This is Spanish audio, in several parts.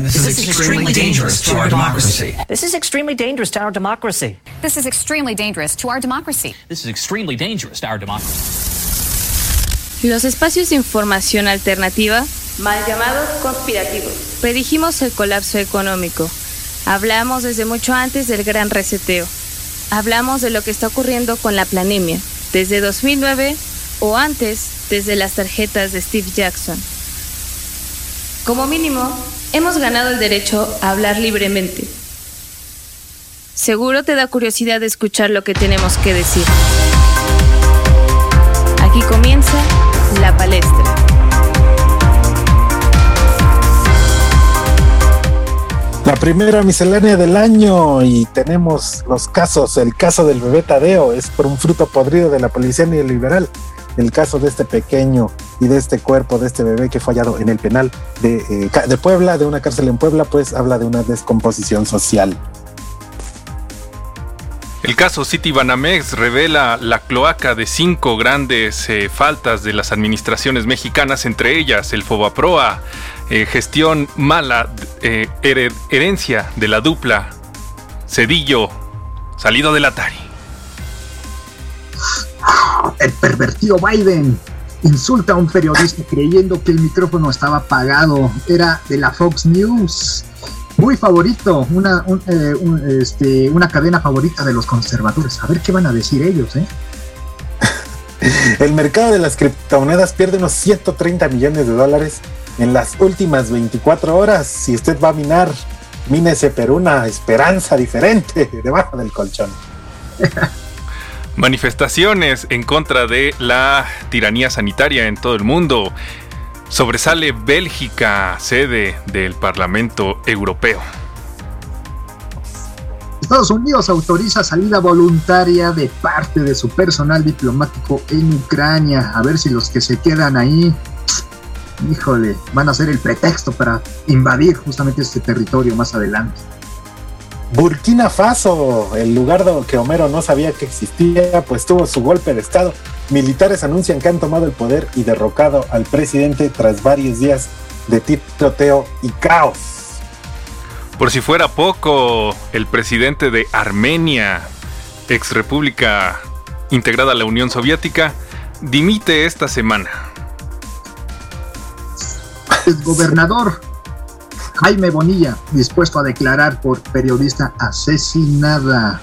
And this, this is, is extremely dangerous to our democracy. This is extremely dangerous to our democracy. This is extremely dangerous to our democracy. This is extremely dangerous to our democracy. Los espacios de información alternativa, mal llamados conspirativos. Predijimos el colapso económico. Hablamos desde mucho antes del gran reseteo. Hablamos de lo que está ocurriendo con la planemia, desde 2009 o antes, desde las tarjetas de Steve Jackson. Como mínimo, hemos ganado el derecho a hablar libremente. Seguro te da curiosidad de escuchar lo que tenemos que decir. Aquí comienza la palestra. La primera miscelánea del año y tenemos los casos. El caso del bebé Tadeo es por un fruto podrido de la policía neoliberal. El caso de este pequeño y de este cuerpo de este bebé que fue hallado en el penal de, eh, de Puebla, de una cárcel en Puebla, pues habla de una descomposición social. El caso City Banamex revela la cloaca de cinco grandes eh, faltas de las administraciones mexicanas, entre ellas el Fobaproa, eh, gestión mala, herencia de la dupla Cedillo, salido del Atari. El pervertido Biden insulta a un periodista creyendo que el micrófono estaba apagado. Era de la Fox News muy favorito, una, un, eh, un, este, una cadena favorita de los conservadores. A ver qué van a decir ellos, ¿eh? El mercado de las criptomonedas pierde unos 130 millones de dólares en las últimas 24 horas. Si usted va a minar, mínese por una esperanza diferente debajo del colchón. Manifestaciones en contra de la tiranía sanitaria en todo el mundo. Sobresale Bélgica, sede del Parlamento Europeo. Estados Unidos autoriza salida voluntaria de parte de su personal diplomático en Ucrania. A ver si los que se quedan ahí, híjole, van a ser el pretexto para invadir justamente este territorio más adelante. Burkina Faso, el lugar que Homero no sabía que existía, pues tuvo su golpe de Estado. Militares anuncian que han tomado el poder y derrocado al presidente tras varios días de tiroteo y caos. Por si fuera poco, el presidente de Armenia, ex república integrada a la Unión Soviética, dimite esta semana. El gobernador Jaime Bonilla, dispuesto a declarar por periodista asesinada.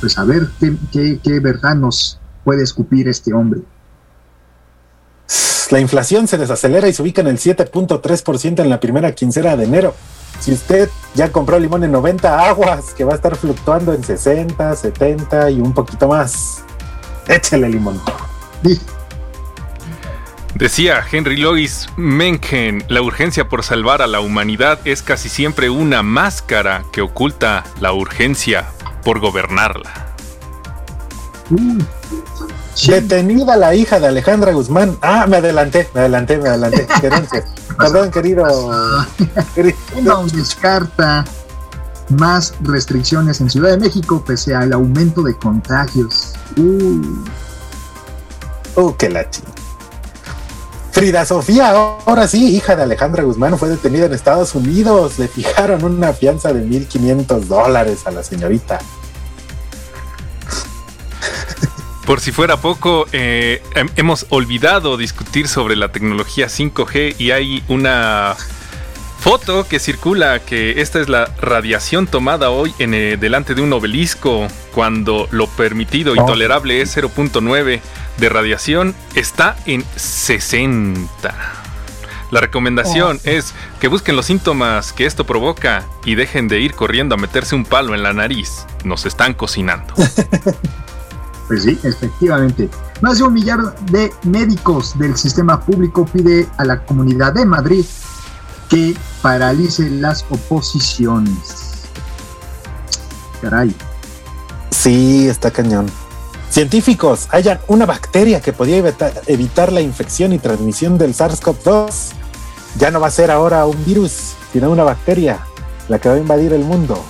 Pues a ver qué, qué, qué verdad nos puede escupir este hombre. La inflación se desacelera y se ubica en el 7.3% en la primera quincena de enero. Si usted ya compró limón en 90 aguas, que va a estar fluctuando en 60, 70 y un poquito más, échele limón. Sí. Decía Henry Louis Mencken, la urgencia por salvar a la humanidad es casi siempre una máscara que oculta la urgencia por gobernarla. Mm. Detenida la hija de Alejandra Guzmán. Ah, me adelanté, me adelanté, me adelanté. Perdón, querido. No descarta más restricciones en Ciudad de México pese al aumento de contagios. Uh, uh qué la chingada. Frida Sofía, ahora sí, hija de Alejandra Guzmán, fue detenida en Estados Unidos. Le fijaron una fianza de 1.500 dólares a la señorita. Por si fuera poco, eh, hemos olvidado discutir sobre la tecnología 5G y hay una foto que circula que esta es la radiación tomada hoy en, eh, delante de un obelisco cuando lo permitido y Oh. tolerable es 0.9 de radiación está en 60. La recomendación es que busquen los síntomas que esto provoca y dejen de ir corriendo a meterse un palo en la nariz. Nos están cocinando. Pues sí, efectivamente. Más de un millar de médicos del sistema público pide a la Comunidad de Madrid que paralice las oposiciones. Caray. Sí, está cañón. Científicos hallan una bacteria que podía evita- evitar la infección y transmisión del SARS-CoV-2. Ya no va a ser ahora un virus, sino una bacteria, la que va a invadir el mundo.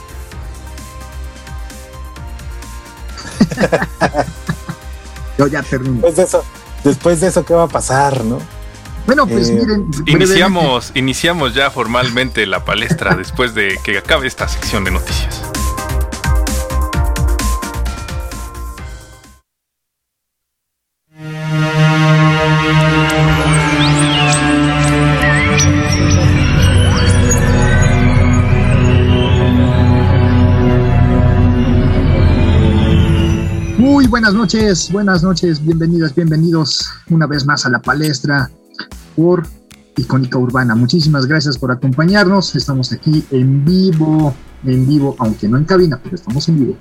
Yo ya termino. Después de eso, después de eso, ¿qué va a pasar, no? Bueno, pues Eh, miren, Iniciamos, iniciamos ya formalmente la palestra después de que acabe esta sección de noticias. Buenas noches, buenas noches, bienvenidas, bienvenidos una vez más a la palestra por Icónica Urbana. Muchísimas gracias por acompañarnos. Estamos aquí en vivo, en vivo, aunque no en cabina, pero estamos en vivo.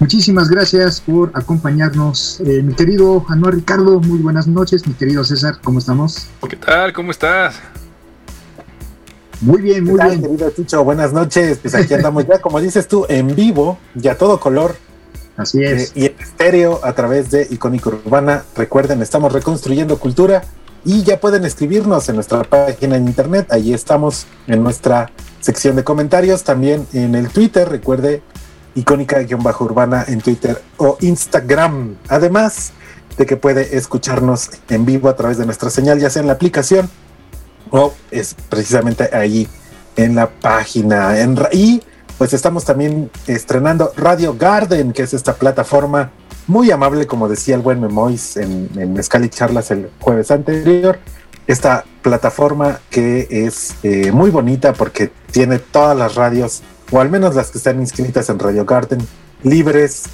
Muchísimas gracias por acompañarnos, eh, mi querido Anuar Ricardo. Muy buenas noches, mi querido César, ¿cómo estamos? ¿Qué tal? ¿Cómo estás? Muy bien, ¿Qué muy tal, bien. querido Chucho? Buenas noches. Pues aquí andamos ya, como dices tú, en vivo, ya todo color Así eh, es. y en estéreo a través de Icónica Urbana. Recuerden, estamos reconstruyendo cultura y ya pueden escribirnos en nuestra página en internet. Allí estamos en nuestra sección de comentarios, también en el Twitter. Recuerde, icónica-urbana en Twitter o Instagram. Además de que puede escucharnos en vivo a través de nuestra señal, ya sea en la aplicación o es precisamente ahí en la página. En, y pues estamos también estrenando Radio Garden, que es esta plataforma muy amable, como decía el buen Memois en, en Mezcal y Charlas el jueves anterior. Esta plataforma que es eh, muy bonita porque tiene todas las radios, o al menos las que están inscritas en Radio Garden, libres,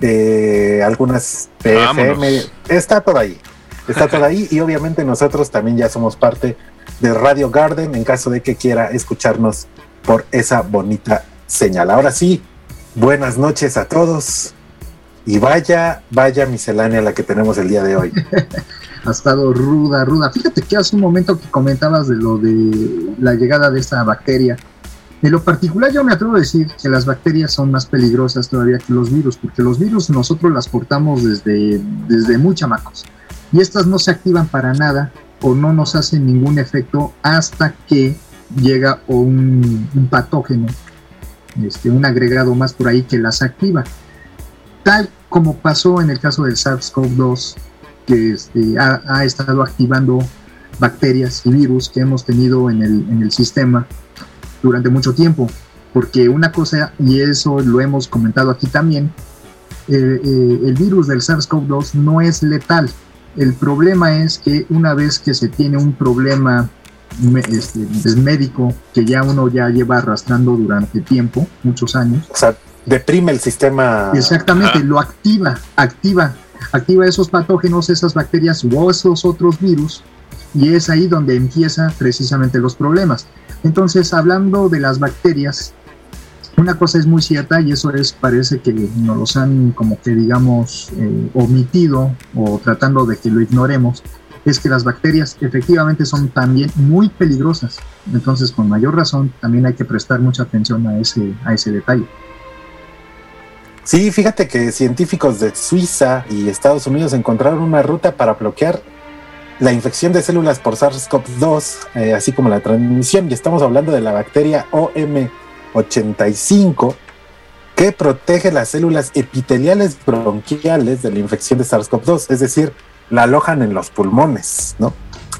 eh, algunas PFM, Vámonos. está todo ahí. Está todo ahí y obviamente nosotros también ya somos parte de Radio Garden en caso de que quiera escucharnos por esa bonita señal. Ahora sí, buenas noches a todos y vaya, vaya miscelánea la que tenemos el día de hoy. ha estado ruda, ruda. Fíjate que hace un momento que comentabas de lo de la llegada de esta bacteria. En lo particular yo me atrevo a decir que las bacterias son más peligrosas todavía que los virus, porque los virus nosotros las portamos desde, desde muy chamacos. Y estas no se activan para nada o no nos hacen ningún efecto hasta que llega un, un patógeno, este, un agregado más por ahí que las activa. Tal como pasó en el caso del SARS-CoV-2, que este, ha, estado activando bacterias y virus que hemos tenido en el, sistema durante mucho tiempo. Porque una cosa, y eso lo hemos comentado aquí también, eh, eh, el virus del SARS-CoV-2 no es letal. El problema es que una vez que se tiene un problema este, médico que ya uno ya lleva arrastrando durante tiempo, muchos años, O sea, deprime el sistema. Exactamente, Ajá. lo activa, activa, activa esos patógenos, esas bacterias o esos otros virus, y es ahí donde empiezan precisamente los problemas. Entonces, hablando de las bacterias, una cosa es muy cierta y eso es, parece que nos los han como que digamos eh, omitido o tratando de que lo ignoremos, es que las bacterias efectivamente son también muy peligrosas. Entonces, con mayor razón, también hay que prestar mucha atención a ese, a ese detalle. Sí, fíjate que científicos de Suiza y Estados Unidos encontraron una ruta para bloquear la infección de células por SARS-CoV-2, eh, así como la transmisión, y estamos hablando de la bacteria OM85, que protege las células epiteliales bronquiales de la infección de SARS-CoV-2, es decir, la alojan en los pulmones, ¿no?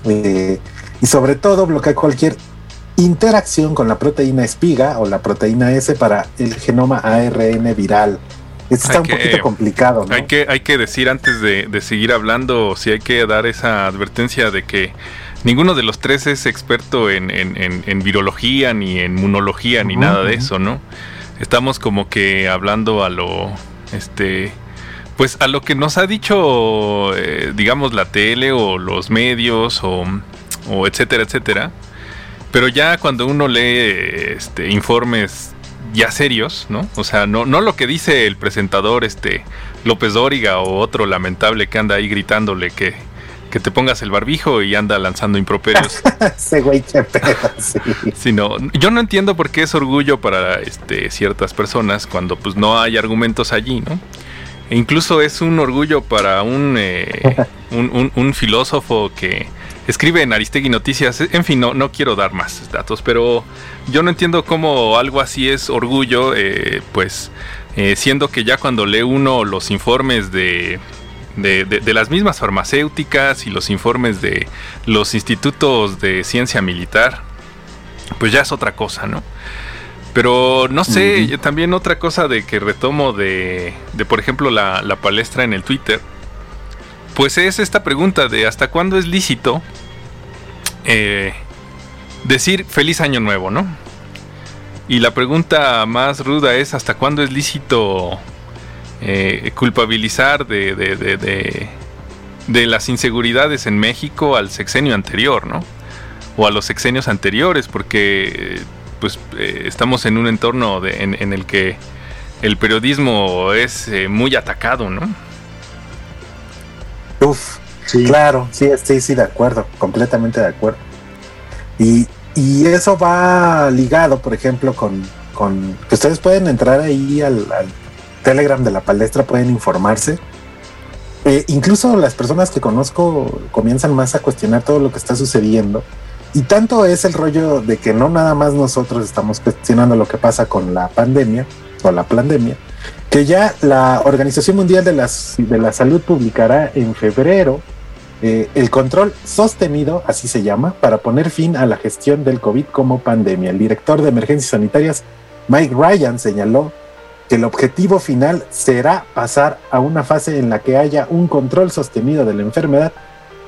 Eh, y sobre todo bloquea cualquier interacción con la proteína espiga o la proteína S para el genoma ARN viral. Esto está un poquito complicado, ¿no? Hay que, hay que decir antes de, de seguir hablando, si hay que dar esa advertencia de que ninguno de los tres es experto en, en- en- en virología, ni en inmunología, ni nada de eso, ¿no? Estamos como que hablando a lo, este, pues a lo que nos ha dicho, eh, digamos, la tele o los medios o, o etcétera, etcétera. Pero ya cuando uno lee este, informes ya serios, ¿no? O sea, no, no lo que dice el presentador este López Dóriga o otro lamentable que anda ahí gritándole que, que te pongas el barbijo y anda lanzando improperios. Ese güey, qué pedo, sí. sino, yo no entiendo por qué es orgullo para este, ciertas personas cuando pues no hay argumentos allí, ¿no? E incluso es un orgullo para un, eh, un, un- un filósofo que escribe en Aristegui Noticias. En fin, no, no quiero dar más datos, pero yo no entiendo cómo algo así es orgullo, eh, pues eh, siendo que ya cuando lee uno los informes de, de, de, las mismas farmacéuticas y los informes de los institutos de ciencia militar, pues ya es otra cosa, ¿no? Pero no sé, también otra cosa de que retomo de, de por ejemplo, la, la, palestra en el Twitter, pues es esta pregunta de hasta cuándo es lícito eh, decir feliz año nuevo, ¿no? Y la pregunta más ruda es hasta cuándo es lícito eh, culpabilizar de, de, de, las inseguridades en México al sexenio anterior, ¿no? O a los sexenios anteriores, porque pues eh, estamos en un entorno en, el que el periodismo es muy atacado, ¿no? Uf, claro, sí, sí, sí, de acuerdo, completamente de acuerdo. Y, y eso va ligado, por ejemplo, con, con que ustedes pueden entrar ahí al, Telegram de la palestra, pueden informarse. Eh, incluso las personas que conozco comienzan más a cuestionar todo lo que está sucediendo y tanto es el rollo de que no nada más nosotros estamos cuestionando lo que pasa con la pandemia o la pandemia, que ya la Organización Mundial de, las, de la Salud publicará en febrero eh, el control sostenido, así se llama, para poner fin a la gestión del COVID como pandemia. El director de emergencias sanitarias, Mike Ryan, señaló que el objetivo final será pasar a una fase en la que haya un control sostenido de la enfermedad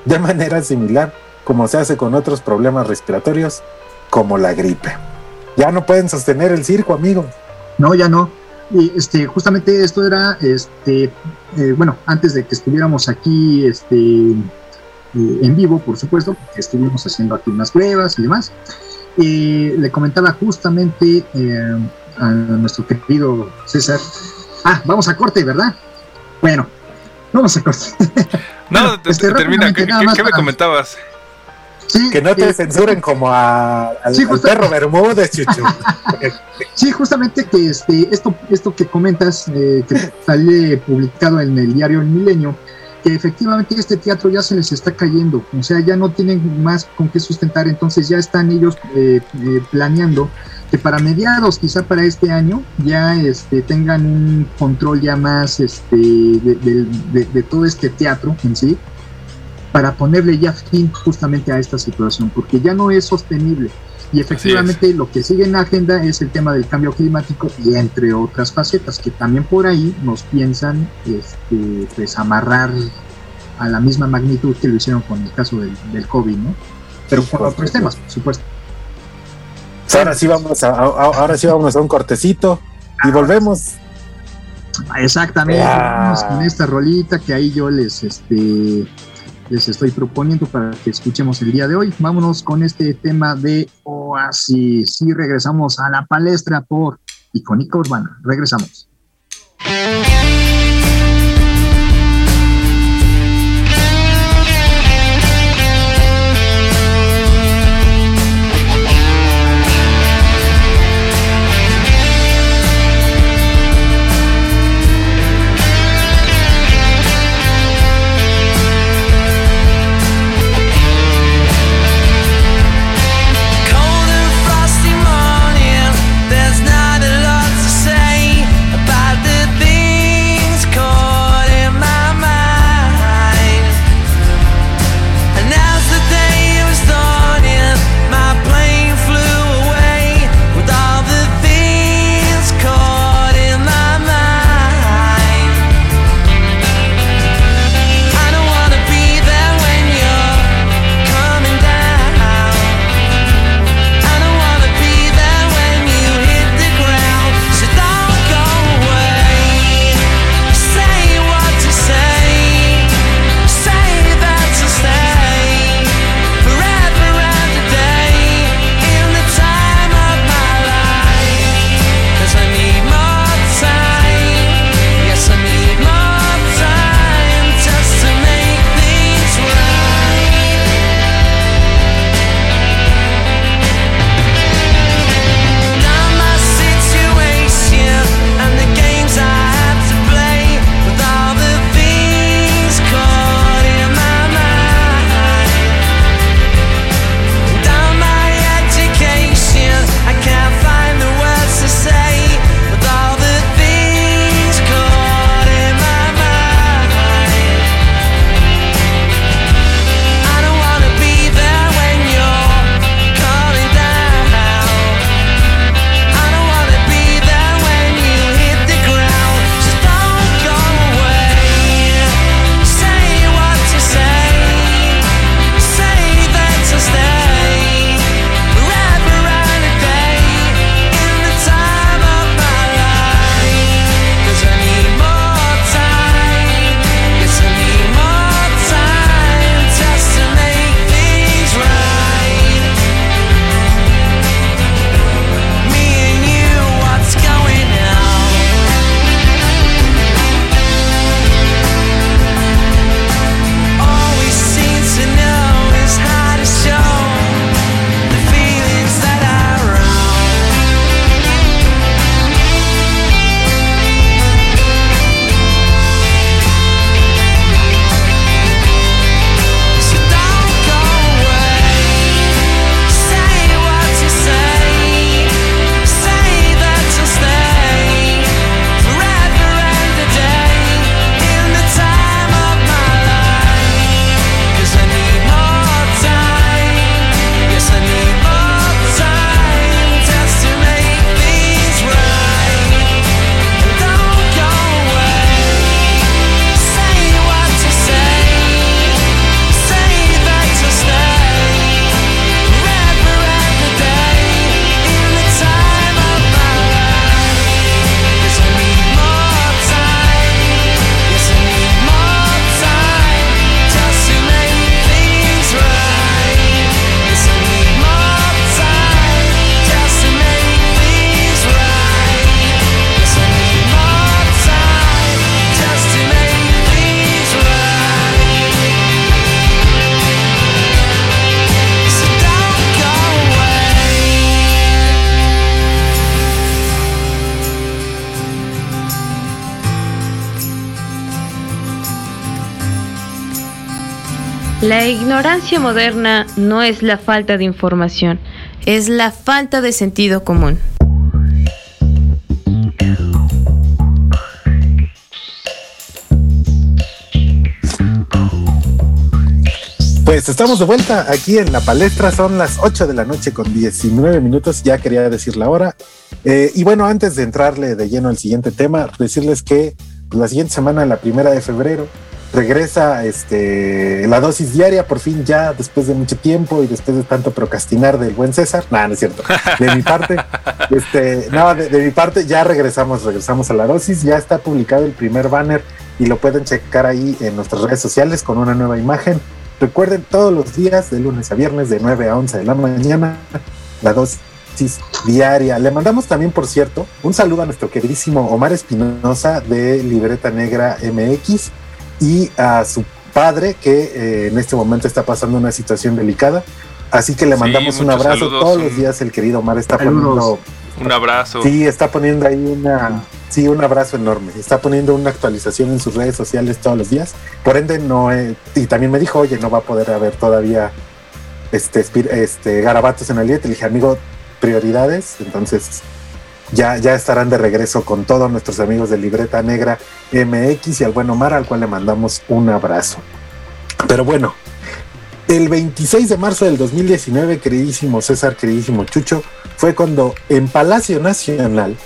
de manera similar como se hace con otros problemas respiratorios, como la gripe. Ya no pueden sostener el circo, amigo. No, ya no. Y este, justamente esto era, este, eh, bueno, antes de que estuviéramos aquí, este, eh, en vivo, por supuesto, porque estuvimos haciendo aquí unas pruebas y demás. Eh, le comentaba justamente a nuestro querido César. Ah, vamos a corte, ¿verdad? Bueno, vamos a corte. No, este, termina. ¿Qué, me comentabas? que no te censuren como a, al, perro Bermúdez, Chuchu. sí, justamente que este, esto, esto que comentas, eh, que sale publicado en el diario El Milenio, que efectivamente este teatro ya se les está cayendo, o sea, ya no tienen más con qué sustentar, entonces ya están ellos eh, eh, planeando que para mediados, quizá para este año, ya este, tengan un control ya más este, de todo este teatro en sí, para ponerle ya fin justamente a esta situación, porque ya no es sostenible. Y efectivamente lo que sigue en la agenda es el tema del cambio climático y entre otras facetas que también por ahí nos piensan este, pues amarrar a la misma magnitud que lo hicieron con el caso del, del COVID, ¿no? Pero con otros temas, por supuesto. Ahora sí vamos a, ahora sí vamos a un cortecito y volvemos. Exactamente, vamos con esta rolita que ahí yo les este les estoy proponiendo para que escuchemos el día de hoy. Vámonos con este tema de Oasis y regresamos a la palestra por Icónica Urbana. Regresamos. La ignorancia moderna no es la falta de información, es la falta de sentido común. Pues estamos de vuelta aquí en la palestra, son las 8 de la noche con 19 minutos, ya quería decir la hora. Eh, y bueno, antes de entrarle de lleno al siguiente tema, decirles que pues, la siguiente semana, la primera de febrero, regresa este, la dosis diaria, por fin ya después de mucho tiempo y después de tanto procrastinar del buen César. No, no es cierto. De mi parte, este, no, de, de mi parte ya regresamos, regresamos a la dosis, ya está publicado el primer banner y lo pueden checar ahí en nuestras redes sociales con una nueva imagen Recuerden todos los días, de lunes a viernes, de 9 a 11 de la mañana, la dosis diaria. Le mandamos también, por cierto, un saludo a nuestro queridísimo Omar Espinosa de Libreta Negra MX y a su padre que eh, en este momento está pasando una situación delicada. Así que le mandamos un abrazo todos los días. El querido Omar está poniendo un abrazo. Sí, está poniendo ahí una Sí, un abrazo enorme. Está poniendo una actualización en sus redes sociales todos los días. Por ende, no. y también me dijo, oye, no va a poder haber todavía este, este garabatos en el día. Te dije, amigo, prioridades. Entonces, ya, ya estarán de regreso con todos nuestros amigos de Libreta Negra MX y al buen Omar, al cual le mandamos un abrazo. Pero bueno, el 26 de marzo del 2019, queridísimo César, queridísimo Chucho, fue cuando en Palacio Nacional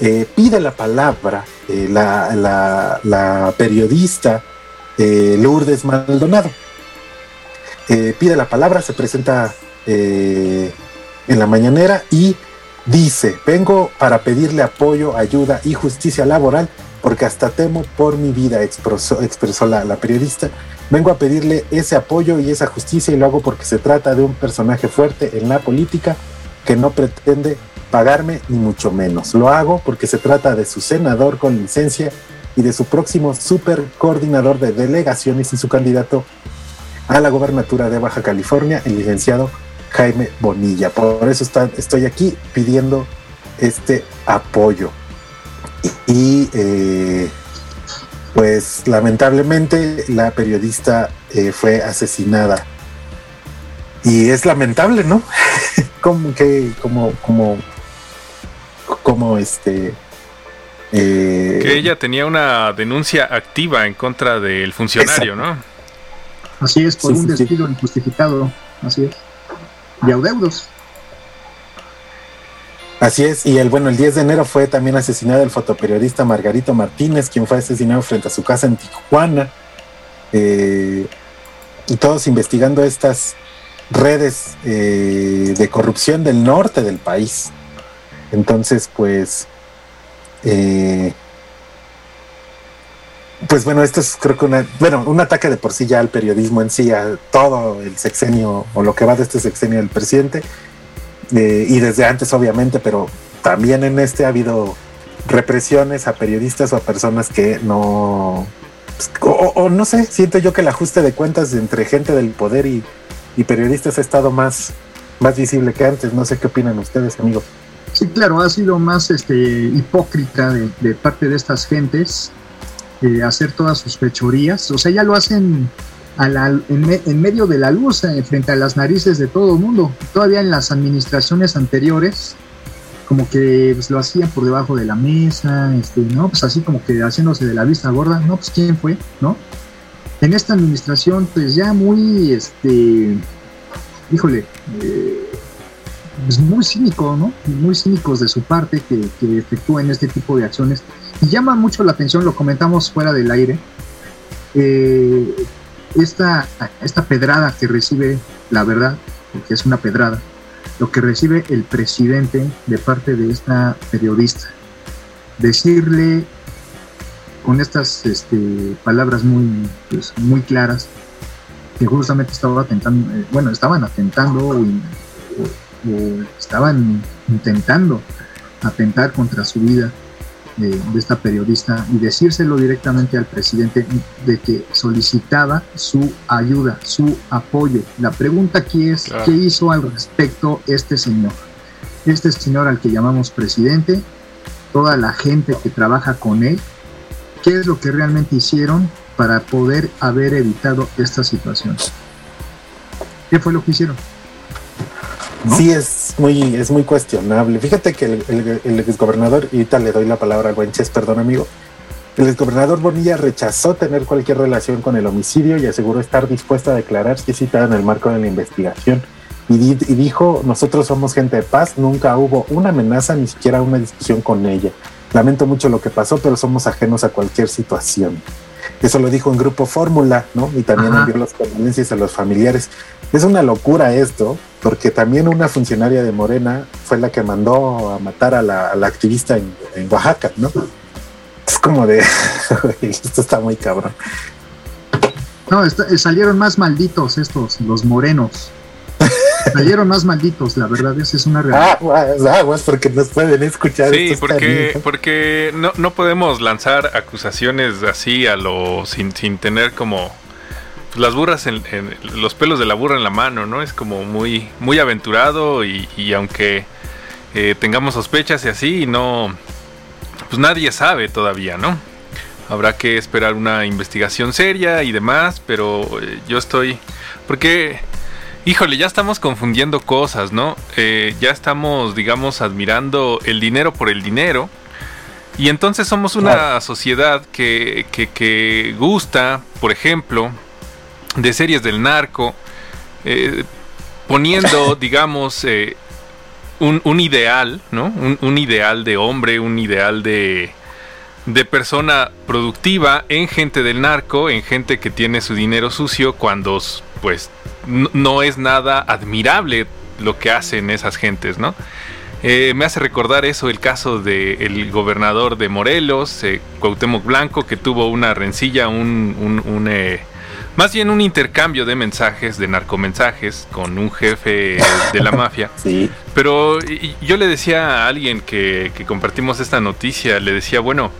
eh, pide la palabra eh, la, periodista eh, Lourdes Maldonado. pide la palabra, se presenta en la mañanera y dice, vengo para pedirle apoyo, ayuda y justicia laboral porque hasta temo por mi vida, expresó, la, la, periodista. Vengo a pedirle ese apoyo y esa justicia y lo hago porque se trata de un personaje fuerte en la política que no pretende pagarme ni mucho menos. Lo hago porque se trata de su senador con licencia y de su próximo super coordinador de delegaciones y su candidato a la gobernatura de Baja California, el licenciado Jaime Bonilla. Por eso estoy aquí pidiendo este apoyo. Y, eh, pues lamentablemente la periodista eh, fue asesinada. Y es lamentable, ¿no? como que, como, como como este... Eh, que ella tenía una denuncia activa en contra del funcionario, ¿no? Así es, por un despido injustificado, así es. Y adeudos. Así es, y el bueno, el 10 de enero fue también asesinado el fotoperiodista Margarito Martínez, quien fue asesinado frente a su casa en Tijuana. Eh, y todos investigando estas redes eh, de corrupción del norte del país. Entonces, pues, eh, pues bueno, esto es creo que una, bueno, un ataque de por sí ya al periodismo en sí, a todo el sexenio o lo que va de este sexenio del presidente, eh, y desde antes obviamente, pero también en este ha habido represiones a periodistas o a personas que no, pues, o, no sé, siento yo que el ajuste de cuentas entre gente del poder y, periodistas ha estado más, más visible que antes. No sé qué opinan ustedes, amigos. Sí, claro, ha sido más este, hipócrita de, parte de estas gentes eh, hacer todas sus fechorías. O sea, ya lo hacen en, medio de la luz, eh, frente a las narices de todo el mundo. Todavía en las administraciones anteriores, como que pues, lo hacían por debajo de la mesa, este, ¿no? Pues así como que haciéndose de la vista gorda, ¿no? Pues quién fue, ¿no? En esta administración, pues ya muy, este, híjole, eh, es muy cínico, ¿no? Muy cínicos de su parte que efectúen este tipo de acciones. Llama mucho la atención, lo comentamos fuera del aire, eh, esta, esta pedrada que recibe, la verdad, porque es una pedrada, lo que recibe el presidente de parte de esta periodista. Decirle con estas este, palabras muy, pues, muy claras que justamente estaba atentando, eh, bueno, estaban atentando estaban intentando atentar contra su vida de, esta periodista y decírselo directamente al presidente de que solicitaba su ayuda, su apoyo. La pregunta aquí es, ¿qué hizo al respecto este señor? Este señor al que llamamos presidente, toda la gente que trabaja con él, ¿qué es lo que realmente hicieron para poder haber evitado esta situación? ¿Qué fue lo que hicieron? Sí, es muy, es muy cuestionable. Fíjate que el, el, el exgobernador, y ahorita le doy la palabra al buen Ches, perdón amigo, el exgobernador Bonilla rechazó tener cualquier relación con el homicidio y aseguró estar dispuesto a declarar si citado en el marco de la investigación. Y, di- y dijo, nosotros somos gente de paz, nunca hubo una amenaza, ni siquiera una discusión con ella. Lamento mucho lo que pasó, pero somos ajenos a cualquier situación. Eso lo dijo en Grupo Fórmula, ¿no? Y también Ajá. envió las condolencias a los familiares. Es una locura esto, porque también una funcionaria de Morena fue la que mandó a matar a la, a la activista en, en Oaxaca, ¿no? Es como de, esto está muy cabrón. No, está- eh, salieron más malditos estos, los morenos. salieron más malditos, la verdad, esa es una realidad. Aguas, aguas, porque nos pueden escuchar. Sí, porque, porque no, no podemos lanzar acusaciones así a lo sin, sin tener como pues, las burras en, en- los pelos de la burra en la mano, ¿no? Es como muy muy aventurado y, y aunque eh, tengamos sospechas y así, no pues nadie sabe todavía, ¿no? Habrá que esperar una investigación seria y demás, pero eh, yo estoy porque Híjole, ya estamos confundiendo cosas, ¿no? Eh, ya estamos, digamos, admirando el dinero por el dinero. Y entonces somos una Claro. sociedad que, que- que gusta, por ejemplo, de series del narco, eh, poniendo, digamos, eh, un, un ideal, ¿no? Un, un ideal de hombre, un ideal de, de persona productiva en gente del narco, en gente que tiene su dinero sucio, cuando pues no, no es nada admirable lo que hacen esas gentes, ¿no? Eh, me hace recordar eso el caso del gobernador de Morelos, eh, Cuauhtémoc Blanco, que tuvo una rencilla, un, un- un, eh, más bien un intercambio de mensajes, de narcomensajes, con un jefe de la mafia. Sí, Pero yo le decía a alguien que, que compartimos esta noticia, le decía, bueno,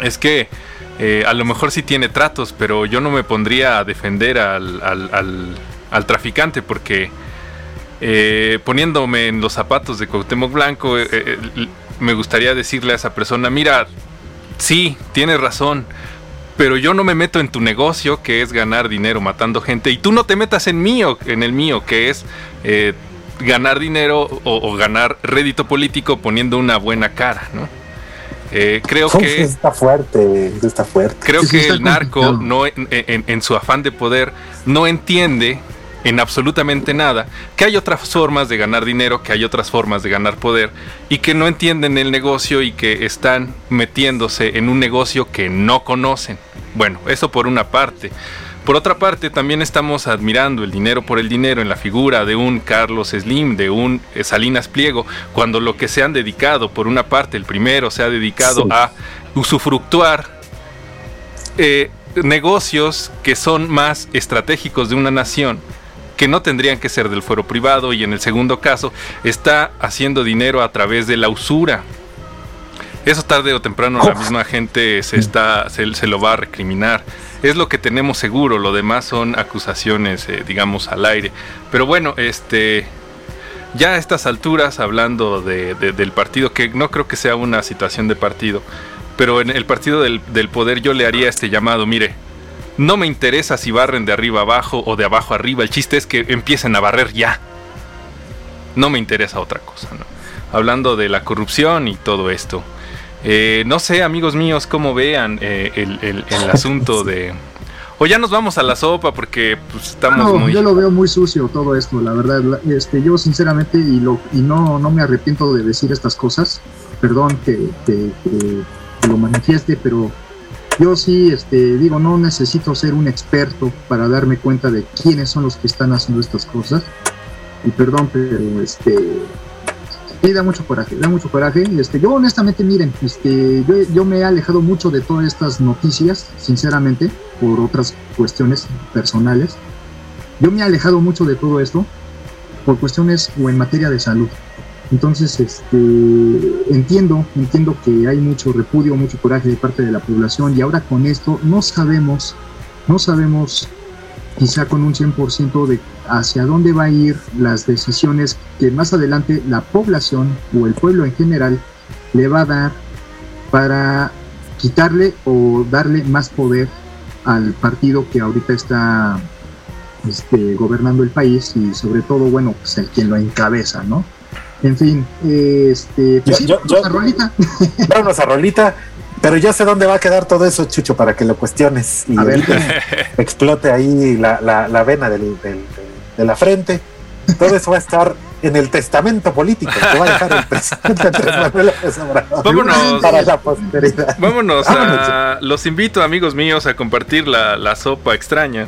es que eh, a lo mejor sí tiene tratos, pero yo no me pondría a defender al, al- al- traficante porque eh, poniéndome en los zapatos de Cuauhtémoc Blanco, eh, eh, me gustaría decirle a esa persona, mira, sí, tienes razón, pero yo no me meto en tu negocio, que es ganar dinero matando gente, y tú no te metas en mío, en el mío, que es eh, ganar dinero o, o ganar rédito político poniendo una buena cara, ¿no? Eh, creo Uf, que está fuerte, está fuerte. creo Sí, que el narco no en, en- en su afán de poder no entiende en absolutamente nada que hay otras formas de ganar dinero, que hay otras formas de ganar poder y que no entienden el negocio y que están metiéndose en un negocio que no conocen. Bueno, eso por una parte. Por otra parte, también estamos admirando el dinero por el dinero en la figura de un Carlos Slim, de un eh, Salinas Pliego, cuando lo que se han dedicado, por una parte, el primero se ha dedicado Sí. a usufructuar eh, negocios que son más estratégicos de una nación que no tendrían que ser del fuero privado y en el segundo caso está haciendo dinero a través de la usura. Eso tarde o temprano la misma gente se, está, se, se lo va a recriminar. Es lo que tenemos seguro, lo demás son acusaciones, eh, digamos, al aire. Pero bueno, este, ya a estas alturas, hablando de- de- del partido, que no creo que sea una situación de partido, pero en el partido del, del poder yo le haría este llamado, mire, no me interesa si barren de arriba abajo o de abajo arriba, el chiste es que empiecen a barrer ya. No me interesa otra cosa, ¿no? Hablando de la corrupción y todo esto. Eh, no sé, amigos míos, cómo vean eh, el, el- el asunto de... O ya nos vamos a la sopa porque pues, estamos No, muy... yo lo veo muy sucio todo esto, la verdad. Este, yo sinceramente y lo y no no me arrepiento de decir estas cosas. Perdón que, que- que- que lo manifieste, pero yo sí este, digo no necesito ser un experto para darme cuenta de quiénes son los que están haciendo estas cosas. Y perdón, pero este sí da mucho coraje, da mucho coraje. Este, yo honestamente, miren, este, yo, yo me he alejado mucho de todas estas noticias, sinceramente, por otras cuestiones personales. Yo me he alejado mucho de todo esto por cuestiones o en materia de salud. Entonces, este, entiendo, entiendo que hay mucho repudio, mucho coraje de parte de la población y ahora con esto no sabemos, no sabemos quizá con un 100% de hacia dónde va a ir las decisiones que más adelante la población o el pueblo en general le va a dar para quitarle o darle más poder al partido que ahorita está este, gobernando el país y sobre todo, bueno, pues el quien lo encabeza, ¿no? En fin, este, pues Yo- sí, yo- rolita. Vámonos a Rolita. Pero yo sé dónde va a quedar todo eso, Chucho, para que lo cuestiones y A ver. explote ahí la, la, la vena del- del- de la frente. Todo eso va a estar en el testamento político que va a dejar el presidente Andrés Manuel López Obrador Vámonos. para la posteridad. Vámonos Vámonos. a. Los invito, amigos míos, a compartir la, la sopa extraña.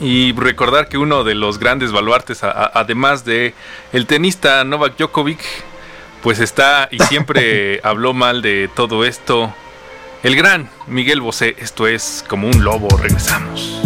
Y recordar que uno de los grandes baluartes, a- a- además de el tenista Novak Djokovic, pues está y siempre habló mal de todo esto. El gran Miguel Bosé, esto es como un lobo, regresamos.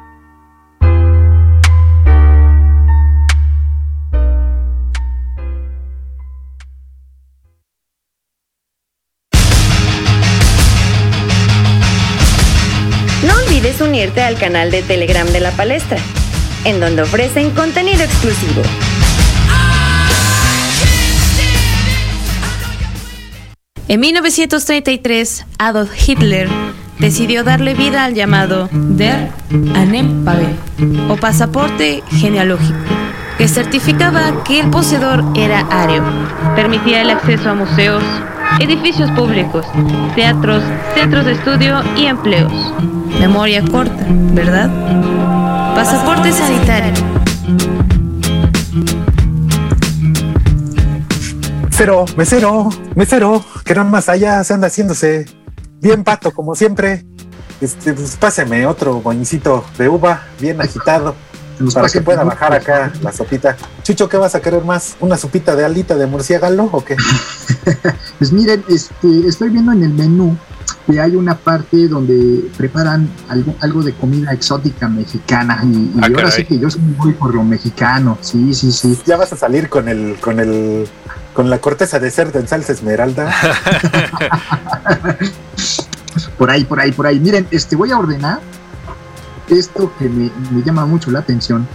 Unirte al canal de Telegram de la palestra, en donde ofrecen contenido exclusivo. En 1933, Adolf Hitler decidió darle vida al llamado Der Annenpapier, o pasaporte genealógico, que certificaba que el poseedor era ario. Permitía el acceso a museos, edificios públicos, teatros, centros de estudio y empleos. Memoria corta, ¿verdad? Pasaporte sanitario. Mesero, mesero, mesero, que nada más allá se anda haciéndose bien pato, como siempre. Este, pues páseme otro boñicito de uva, bien agitado, para que pueda bajar acá la sopita. Chucho, ¿qué vas a querer más? ¿Una sopita de alita de murciélago o qué? Pues miren, este, estoy viendo en el menú que hay una parte donde preparan algo, algo de comida exótica mexicana y, y Ah, ahora caray. sí que yo soy muy por lo mexicano, sí, sí, sí. Ya vas a salir con el, con el, con la corteza de cerdo en salsa esmeralda. Por ahí, por ahí, por ahí. Miren, este, voy a ordenar esto que me, me llama mucho la atención.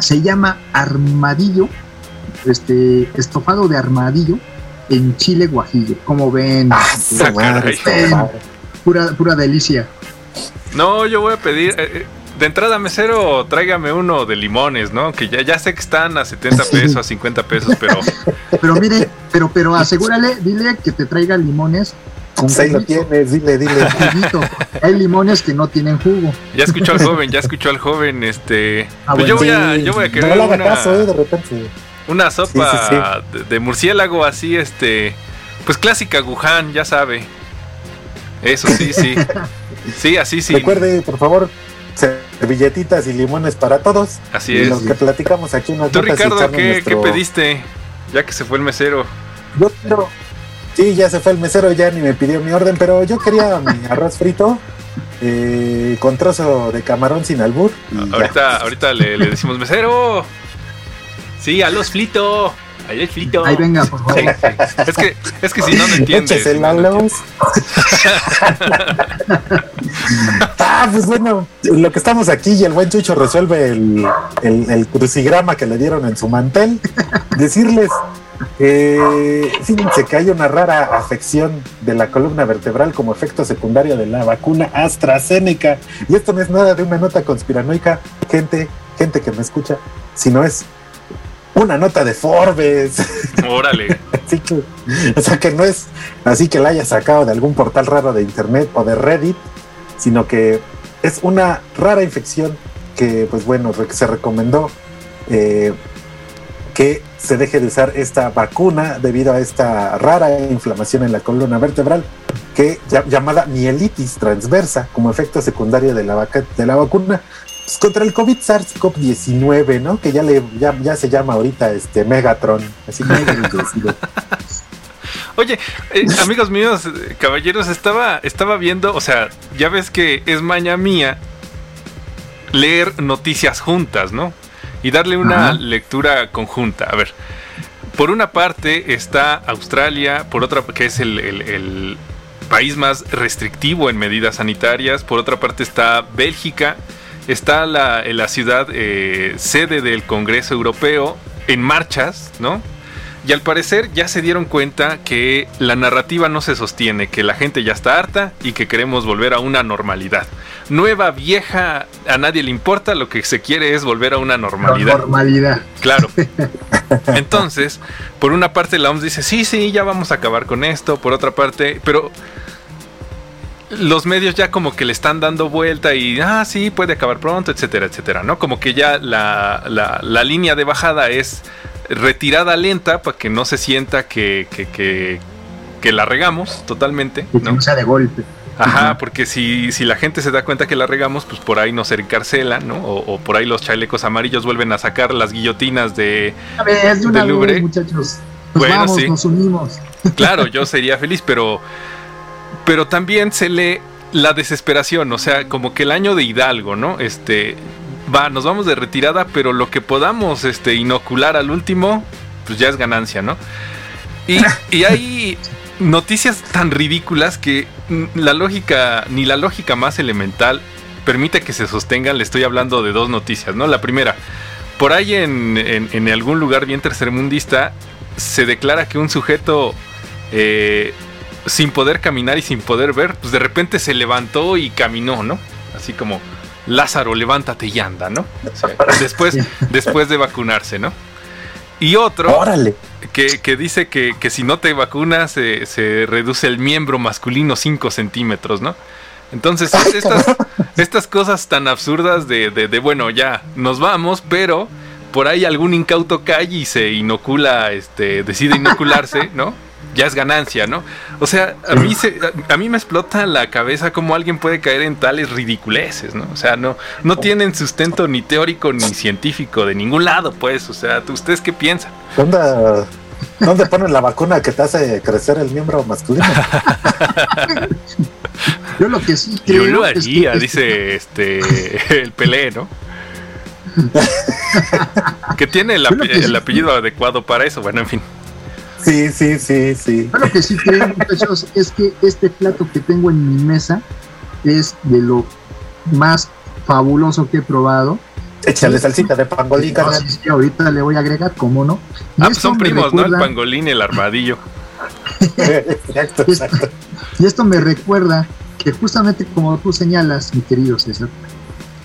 Se llama armadillo, este, estofado de armadillo en chile guajillo. Como ven, Ah, Este, caray. pura, pura delicia. No, yo voy a pedir. eh, eh, de entrada, mesero, tráigame uno de limones, ¿no? Que ya, ya sé que están a 70 pesos, a 50 pesos, pero Pero mire, pero, pero asegúrale, dile que te traiga limones con Pues ahí lo tienes, dile, dile. Hay limones que no tienen jugo. ya escuchó al joven, ya escuchó al joven, este. Ah, pues yo voy a, Sí, yo voy a no querer una, caso, eh, de repente. una sopa Sí, De, de murciélago así, este. Pues clásica Wuhan, ya sabe. Eso sí, sí. Sí, así sí. Recuerde, por favor, servilletitas y limones para todos. Así y es. lo que platicamos aquí Tú, Ricardo, ¿qué, nuestro- qué pediste? Ya que se fue el mesero. Yo quiero. Sí, ya se fue el mesero, ya ni me pidió mi orden, pero yo quería mi arroz frito eh, con trozo de camarón sin albur. y ya. Ahorita, ahorita le, le decimos mesero. Sí, a los flito. Ahí hay flito. Ahí venga, por favor. Es que, es que si no, no entiendes. Si no, no ah, pues bueno, lo que estamos aquí y el buen Chucho resuelve el, el- el crucigrama que le dieron en su mantel. Decirles que fíjense que hay una rara afección de la columna vertebral como efecto secundario de la vacuna AstraZeneca. Y esto no es nada de una nota conspiranoica, gente, gente que me escucha, sino es una nota de Forbes. Órale. Así que, o sea que no es así que la haya sacado de algún portal raro de internet o de Reddit, sino que es una rara infección que, pues bueno, se recomendó eh, que se deje de usar esta vacuna debido a esta rara inflamación en la columna vertebral que llamada mielitis transversa como efecto secundario de la, vaca- de la vacuna pues, contra el COVID SARS-CoV-19, ¿no? Que ya le ya, ya se llama ahorita este Megatron, así que Oye, eh, amigos míos, eh, caballeros, estaba, estaba viendo, o sea, ya ves que es maña mía leer noticias juntas, ¿no? Y darle una Ajá. lectura conjunta. A ver, por una parte está Australia, por otra que es el, el- el país más restrictivo en medidas sanitarias, por otra parte está Bélgica, está la, la ciudad eh, sede del Congreso Europeo en marchas, ¿no? Y al parecer ya se dieron cuenta que la narrativa no se sostiene, que la gente ya está harta y que queremos volver a una normalidad. Nueva, vieja, a nadie le importa, lo que se quiere es volver a una normalidad. Normalidad. Claro. Entonces, por una parte la OMS dice, sí, sí, ya vamos a acabar con esto, por otra parte, pero los medios ya como que le están dando vuelta y, ah, sí, puede acabar pronto, etcétera, etcétera, ¿no? Como que ya la, la- la línea de bajada es retirada lenta para que no se sienta que, que, que- que la regamos totalmente, ¿no? de golpe. Ajá, porque si, si la gente se da cuenta que la regamos, pues por ahí nos encarcelan, ¿no? O, o por ahí los chalecos amarillos vuelven a sacar las guillotinas de... A ver, de una Louvre. vez, muchachos. Nos Bueno, vamos, sí. nos unimos. Claro, yo sería feliz, pero... Pero también se lee la desesperación, o sea, como que el año de Hidalgo, ¿no? Este, va, nos vamos de retirada, pero lo que podamos este, inocular al último, pues ya es ganancia, ¿no? Y, y hay noticias tan ridículas que la lógica, ni la lógica más elemental permite que se sostengan. Le estoy hablando de dos noticias, ¿no? La primera, por ahí en, en- en algún lugar bien tercermundista se declara que un sujeto eh, sin poder caminar y sin poder ver, pues de repente se levantó y caminó, ¿no? Así como Lázaro, levántate y anda, ¿no? O sea, después, después de vacunarse, ¿no? Y otro Órale. que, que dice que, que si no te vacunas se, se reduce el miembro masculino 5 centímetros, ¿no? Entonces, es- estas, estas cosas tan absurdas de, de- de, bueno, ya, nos vamos, pero por ahí algún incauto cae y se inocula, este, decide inocularse, ¿no? Ya es ganancia, ¿no? O sea, a mí, se, a, a mí me explota la cabeza cómo alguien puede caer en tales ridiculeces, ¿no? O sea, no, no tienen sustento ni teórico ni científico de ningún lado, pues. O sea, ¿ustedes qué piensan? ¿Dónde, ¿Dónde ponen la vacuna que te hace crecer el miembro masculino? Yo lo que sí creo Yo lo es que haría, dice este el Pelé, ¿no? que tiene el, ape- el apellido adecuado para eso, bueno, en fin. Sí, sí, sí, sí. Lo que sí creo, muchachos, es que este plato que tengo en mi mesa es de lo más fabuloso que he probado. Échale salsita de pangolín, No, sí, sí, ahorita le voy a agregar, ¿cómo no? Y Ah, pues son primos, ¿no? El recuerda- pangolín y el armadillo. Exacto, exacto. Y esto me recuerda que justamente como tú señalas, mi querido César,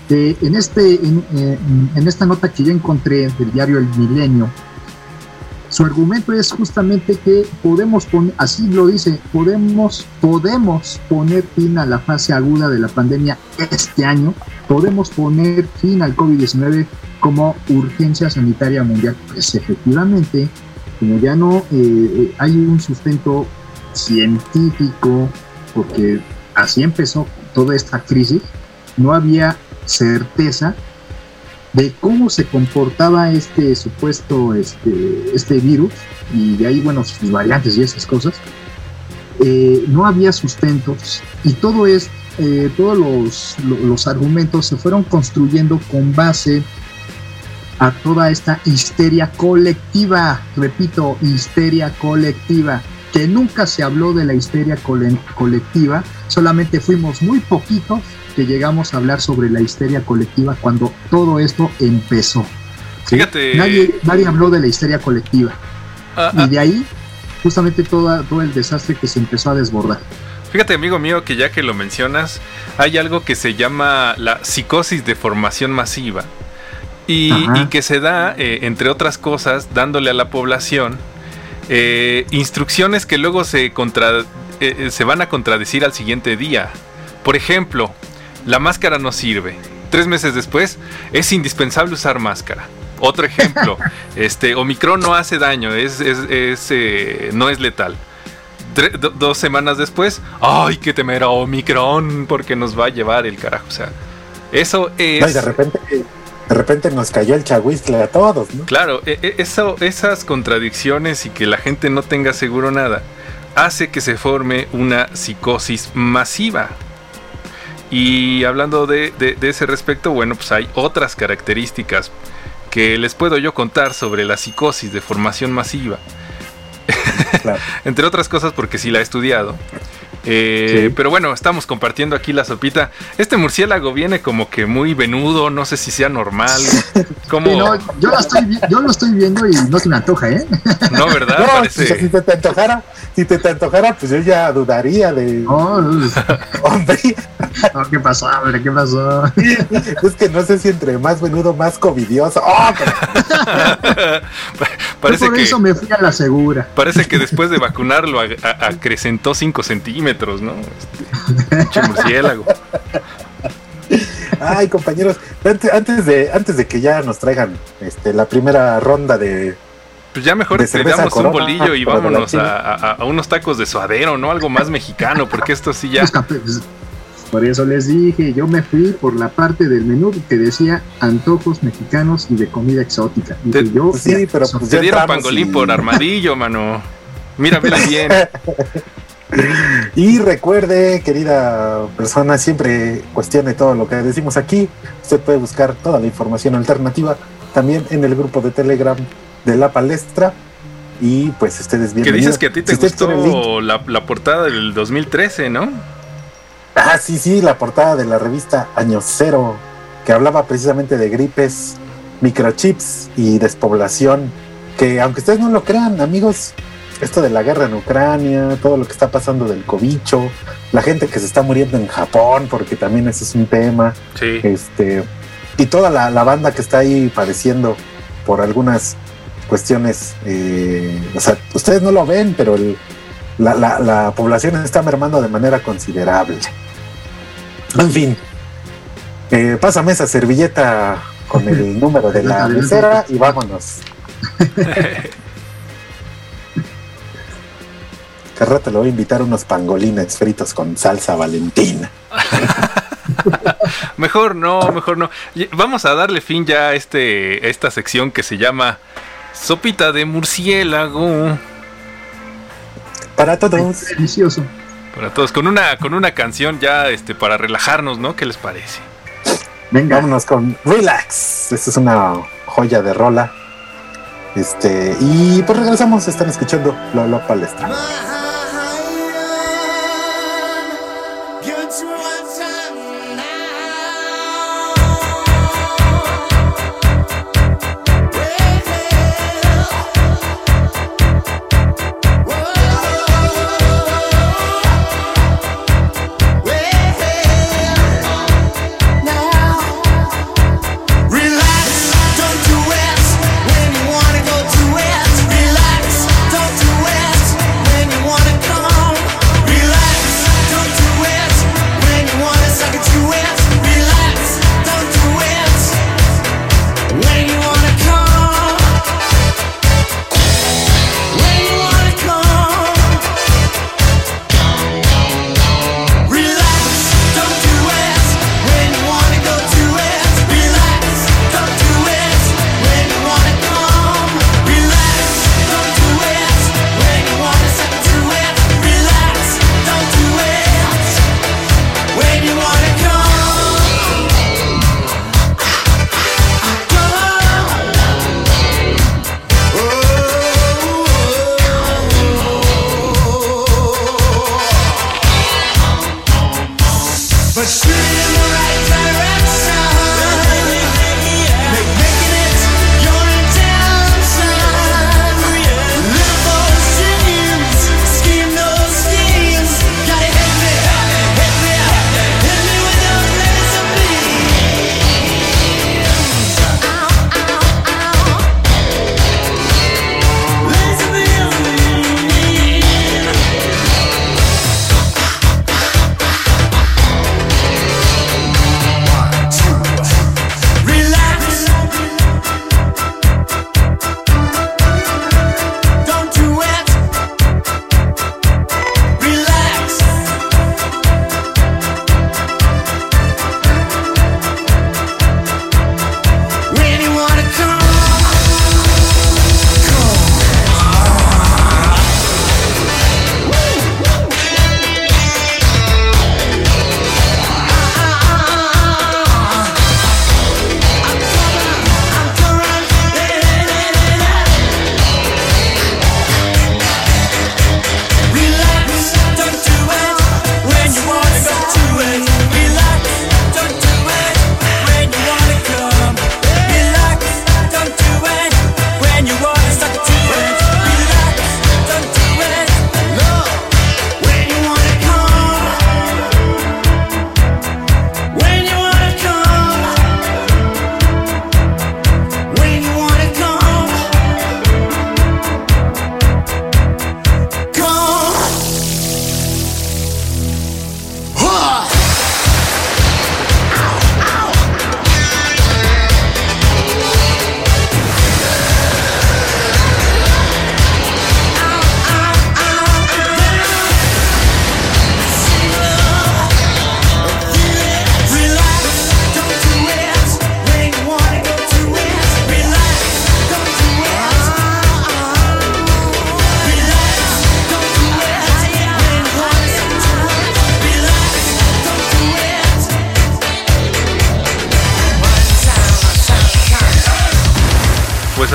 que en, este, en, eh, en esta nota que yo encontré del diario El Milenio, su argumento es justamente que podemos poner, así lo dice, podemos, podemos poner fin a la fase aguda de la pandemia este año, podemos poner fin al COVID-19 como urgencia sanitaria mundial. Pues efectivamente, como ya no eh, hay un sustento científico, porque así empezó toda esta crisis, no había certeza de cómo se comportaba este supuesto este, este virus y de ahí bueno sus variantes y esas cosas Eh, no había sustentos y todo es eh, todos los, lo- los argumentos se fueron construyendo con base a toda esta histeria colectiva repito histeria colectiva que nunca se habló de la histeria cole- colectiva solamente fuimos muy poquitos que llegamos a hablar sobre la histeria colectiva cuando todo esto empezó. ¿sí? Fíjate. Nadie, nadie habló de la histeria colectiva. Ah, Y de ahí, justamente toda, todo el desastre que se empezó a desbordar. Fíjate, amigo mío, que ya que lo mencionas, hay algo que se llama la psicosis de formación masiva. Y que se da, eh, entre otras cosas, dándole a la población eh, instrucciones que luego se, contra, eh, eh, se van a contradecir al siguiente día. Por ejemplo, la máscara no sirve. Tres meses después, es indispensable usar máscara. Otro ejemplo, este Omicron no hace daño, es, es- es, eh, no es letal. Tre- do- dos semanas después, ¡ay, qué temer a Omicron! Porque nos va a llevar el carajo. O sea, eso es. No, y de repente, de repente nos cayó el chahuizcle a todos, ¿no? Claro, e- e- eso, esas contradicciones y que la gente no tenga seguro nada hace que se forme una psicosis masiva. Y hablando de, de- de ese respecto, bueno, pues hay otras características que les puedo yo contar sobre la psicosis de formación masiva. Claro. Entre otras cosas porque sí la he estudiado. Eh, Sí. Pero bueno, estamos compartiendo aquí la sopita. Este murciélago viene como que muy venudo, no sé si sea normal. Como... Sí, no, yo, lo estoy, vi- yo lo estoy viendo y no se me antoja, ¿eh? No, ¿verdad? No, Parece. si, si te, te antojara, si te, te antojara, pues yo ya dudaría de. No, Hombre, no, ¿qué pasó, hombre? ¿Qué pasó? es que no sé si entre más venudo, más covidioso. ¡Oh, parece Yo por que eso me fui a la segura. parece que después de vacunarlo a- a- acrecentó 5 centímetros, ¿no? Este, murciélago. Ay, compañeros, antes, antes de antes de que ya nos traigan este, la primera ronda de. Pues ya mejor te cerveza damos un bolillo y de la vámonos a, a- a unos tacos de suadero, ¿no? Algo más mexicano, porque esto sí ya. Por eso les dije, yo me fui por la parte del menú que decía antojos mexicanos y de comida exótica. Y Te- yo, Pues sí, pero pues Te ya dieron pangolín y- por armadillo, mano. Mira, vela bien. Y recuerde, querida persona, siempre cuestione todo lo que decimos aquí. Usted puede buscar toda la información alternativa también en el grupo de Telegram de la palestra. Y pues ustedes Que bienvenidos. dices que a ti te Si gustó la, la portada del 2013, ¿no? Ah, sí, sí, la portada de la revista Año Cero, que hablaba precisamente de gripes, microchips y despoblación. Que aunque ustedes no lo crean, amigos, esto de la guerra en Ucrania, todo lo que está pasando del cobicho, la gente que se está muriendo en Japón, porque también ese es un tema. Sí. Este, y toda la, la banda que está ahí padeciendo por algunas cuestiones, eh, o sea, ustedes no lo ven, pero el- la, la- la población está mermando de manera considerable. En fin, eh, pásame esa servilleta con el número de la mesera y vámonos. Al rato le voy a invitar unos pangolines fritos con salsa valentina. Mejor no, mejor no. Vamos a darle fin ya a este, a esta sección que se llama Sopita de murciélago. Para todos. Delicioso. Para todos, con una, con una canción ya este, para relajarnos, ¿no? ¿Qué les parece? Venga. Vámonos con Relax. Esta es una joya de rola. Este, y pues regresamos, están escuchando Lolo Palestra. right, turn around.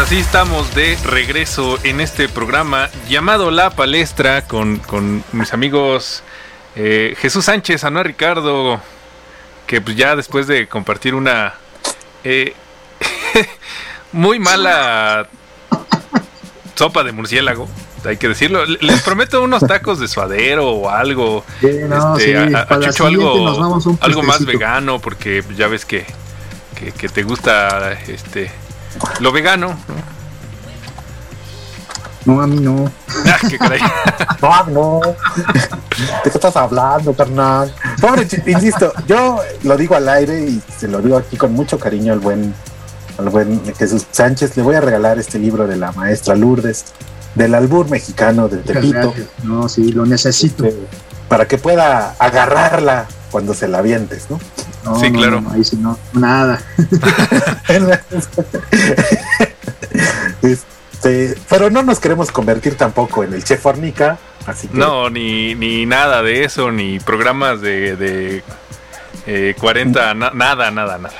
Así estamos de regreso en este programa llamado La Palestra con, con mis amigos eh, Jesús Sánchez, Ana Ricardo, que pues ya después de compartir una eh, muy mala sopa de murciélago, hay que decirlo, les prometo unos tacos de suadero o algo, Sí, no, este, sí, a- a Chucho algo, algo más vegano, porque ya ves que, que, que te gusta este lo vegano, ¿no? No, a mí no. Ah, qué caray. No, no. ¿De qué estás hablando, carnal? Pobre, insisto, yo lo digo al aire y se lo digo aquí con mucho cariño al buen, al buen Jesús Sánchez. Le voy a regalar este libro de la maestra Lourdes, del albur mexicano de Tepito. No, sí, lo necesito. para que pueda agarrarla cuando se la avientes, ¿no? No, Sí, no, claro. no, ahí sí no, nada. Este, pero no nos queremos convertir tampoco en el chef Fornica, así que No, ni, ni nada de eso, ni programas de, de eh, 40, na- nada, nada, nada.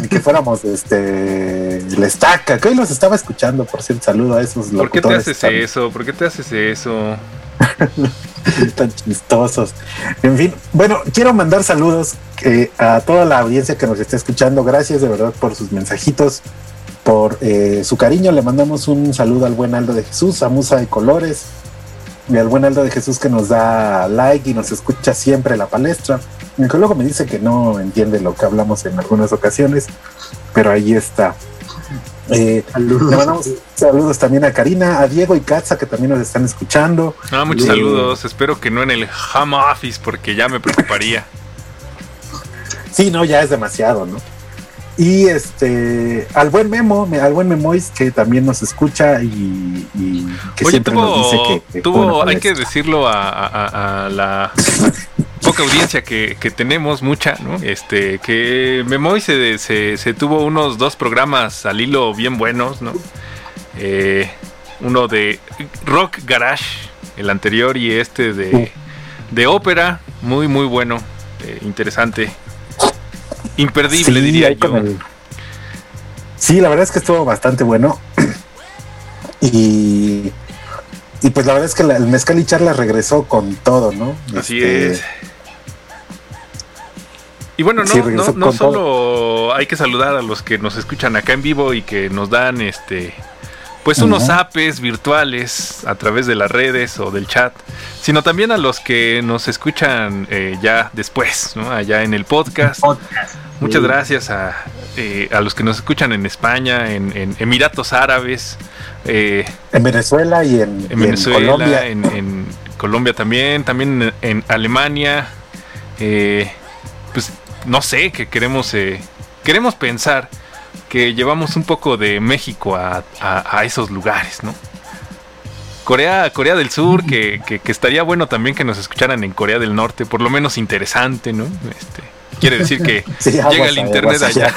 Ni que fuéramos este la estaca, que hoy los estaba escuchando, por cierto, saludo a esos ¿Por qué te locutores haces eso? ¿Por qué te haces eso? tan chistosos. En fin, bueno, quiero mandar saludos eh, a toda la audiencia que nos está escuchando. Gracias de verdad por sus mensajitos, por eh, su cariño. Le mandamos un saludo al buen Aldo de Jesús, a Musa de Colores, y al buen Aldo de Jesús que nos da like y nos escucha siempre la palestra. Aunque luego me dice que no entiende lo que hablamos en algunas ocasiones, pero ahí está. Eh, Saludos. le mandamos saludos también a Karina, a Diego y Katza que también nos están escuchando. No, muchos saludos. Espero que no en el home office, porque ya me preocuparía. Sí, no, ya es demasiado, ¿no? Y este, al buen Memo, me- al buen Memois que también nos escucha y, y que Oye, siempre nos dice que, que tuvo hay que palestra. decirlo a, a- a- a la poca audiencia que, que tenemos, mucha, ¿no? Este, que Memoy se, se, se tuvo unos dos programas al hilo bien buenos, ¿no? Eh, uno de Rock Garage, el anterior, y este de, de ópera, muy, muy bueno, eh, interesante. Imperdible, Sí, diría yo. el- Sí, la verdad es que estuvo bastante bueno. y, y pues la verdad es que la- el Mezcal y Charla regresó con todo, ¿no? Así Este, es. Y bueno, no, Sí, no, no con todo. solo hay que saludar a los que nos escuchan acá en vivo y que nos dan este pues unos apes virtuales a través de las redes o del chat, sino también a los que nos escuchan eh, ya después, ¿no? allá en el podcast. Podcast. Muchas Sí. gracias a, eh, a los que nos escuchan en España, en, en Emiratos Árabes, eh, En Venezuela y en, y en Venezuela, Colombia. en, en Colombia también, también en, en Alemania. eh, pues no sé, que queremos, eh, queremos pensar que llevamos un poco de México a, a- a esos lugares, ¿no? Corea, Corea del Sur, que, que- que estaría bueno también que nos escucharan en Corea del Norte, por lo menos interesante, ¿no? Este, quiere decir que Sí, llega el internet allá.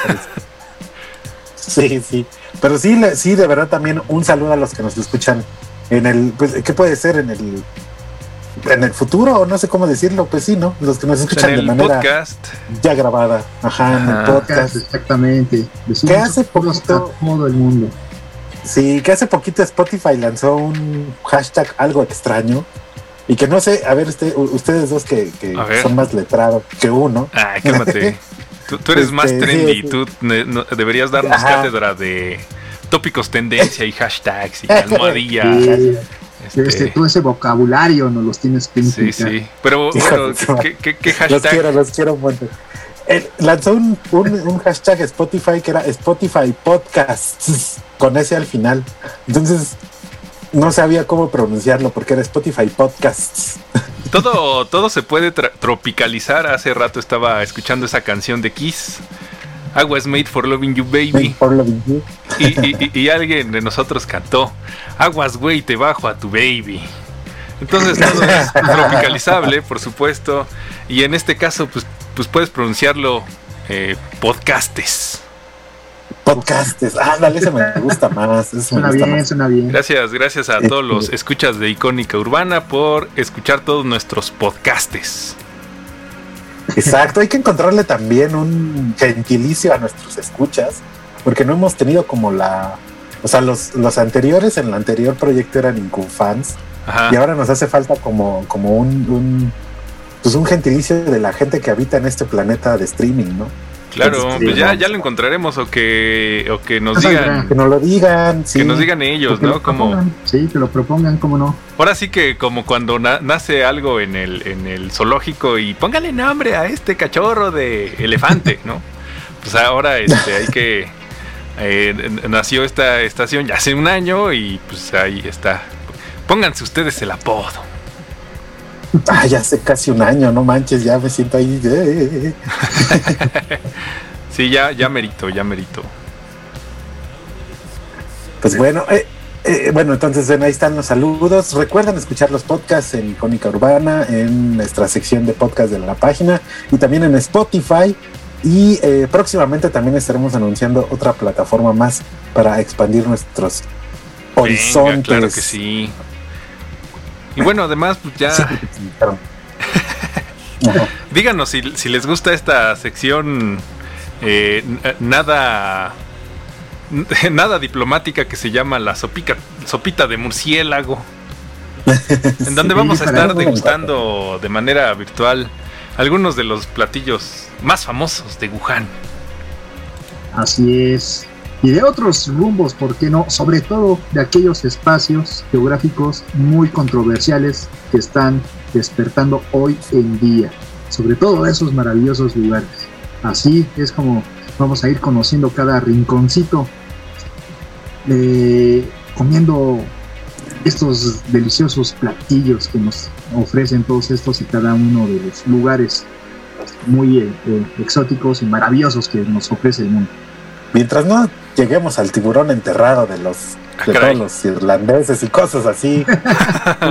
Sí, sí. Pero sí, sí, de verdad también un saludo a los que nos escuchan en el, pues, ¿qué puede ser? En el, en el futuro, o no sé cómo decirlo, pues sí, ¿no? Los que nos escuchan En de el manera podcast. ya grabada, ajá, en el podcast. Exactamente. ¿Qué hace poquito? todo el mundo. Sí, que hace poquito Spotify lanzó un hashtag algo extraño y que no sé, a ver, usted- ustedes dos que, que son más letrados que uno. Ay, cálmate. Tú, tú eres más Este, trendy, sí, sí. tú no- deberías darnos Ajá. cátedra de tópicos tendencia y hashtags y almohadilla. Sí, este, este, todo ese vocabulario nos los tienes que sí, implicar. sí. Pero Hijo bueno, ¿qué, qué, qué Los hashtag? quiero, los quiero montón. Eh, lanzó un, un, un hashtag Spotify que era Spotify Podcasts con ese al final. Entonces no sabía cómo pronunciarlo porque era Spotify Podcasts. Todo, todo se puede tropicalizar. Hace rato estaba escuchando esa canción de Kiss. I was made for loving you, baby. For loving you. Y, y- y- y alguien de nosotros cantó Aguas, güey, te bajo a tu baby. Entonces todo es tropicalizable, por supuesto. Y en este caso, pues, pues puedes pronunciarlo eh, podcastes. Podcasts. Ándale, ese me gusta más. ese me Suena gusta bien, más. suena bien. Gracias, gracias a todos los escuchas de Icónica Urbana por escuchar todos nuestros podcastes. Exacto, hay que encontrarle también un gentilicio a nuestros escuchas, porque no hemos tenido como la O sea, los, los anteriores en el anterior proyecto eran Incufans Ajá. y ahora nos hace falta como, como un, un, pues un gentilicio de la gente que habita en este planeta de streaming, ¿no? Claro, Entonces, pues ya, ya lo encontraremos o que, o que nos digan, Que nos lo digan, sí. que nos digan ellos, ¿no? lo Como. Sí, que lo propongan, cómo no. ahora sí que como cuando na- nace algo en el, en el zoológico y póngale nombre a este cachorro de elefante, ¿no? Pues ahora este, hay que... eh, nació esta estación ya hace un año y pues ahí está. Pónganse ustedes el apodo. Ah, ya hace casi un año, no manches, ya me siento ahí. eh, Sí, ya, ya merito, ya merito. Pues bueno, eh, eh, bueno, entonces ahí están los saludos. Recuerden escuchar los podcasts en Icónica Urbana, en nuestra sección de podcast de la página y también en Spotify. Y eh, próximamente también estaremos anunciando otra plataforma más para expandir nuestros Venga, horizontes. claro que sí. Y bueno, además, pues ya... Sí. Díganos si, si les gusta esta sección eh, n- nada nada diplomática que se llama la sopica, sopita de murciélago, en donde Sí, vamos a estar degustando de manera virtual algunos de los platillos más famosos de Wuhan. Así es. Y de otros rumbos, ¿por qué no? Sobre todo de aquellos espacios geográficos muy controversiales que están despertando hoy en día. Sobre todo de esos maravillosos lugares. Así es como vamos a ir conociendo cada rinconcito, eh, comiendo estos deliciosos platillos que nos ofrecen todos estos y cada uno de los lugares muy eh, eh, exóticos y maravillosos que nos ofrece el mundo. Mientras no lleguemos al tiburón enterrado de los Ah, de caray. todos los irlandeses y cosas así,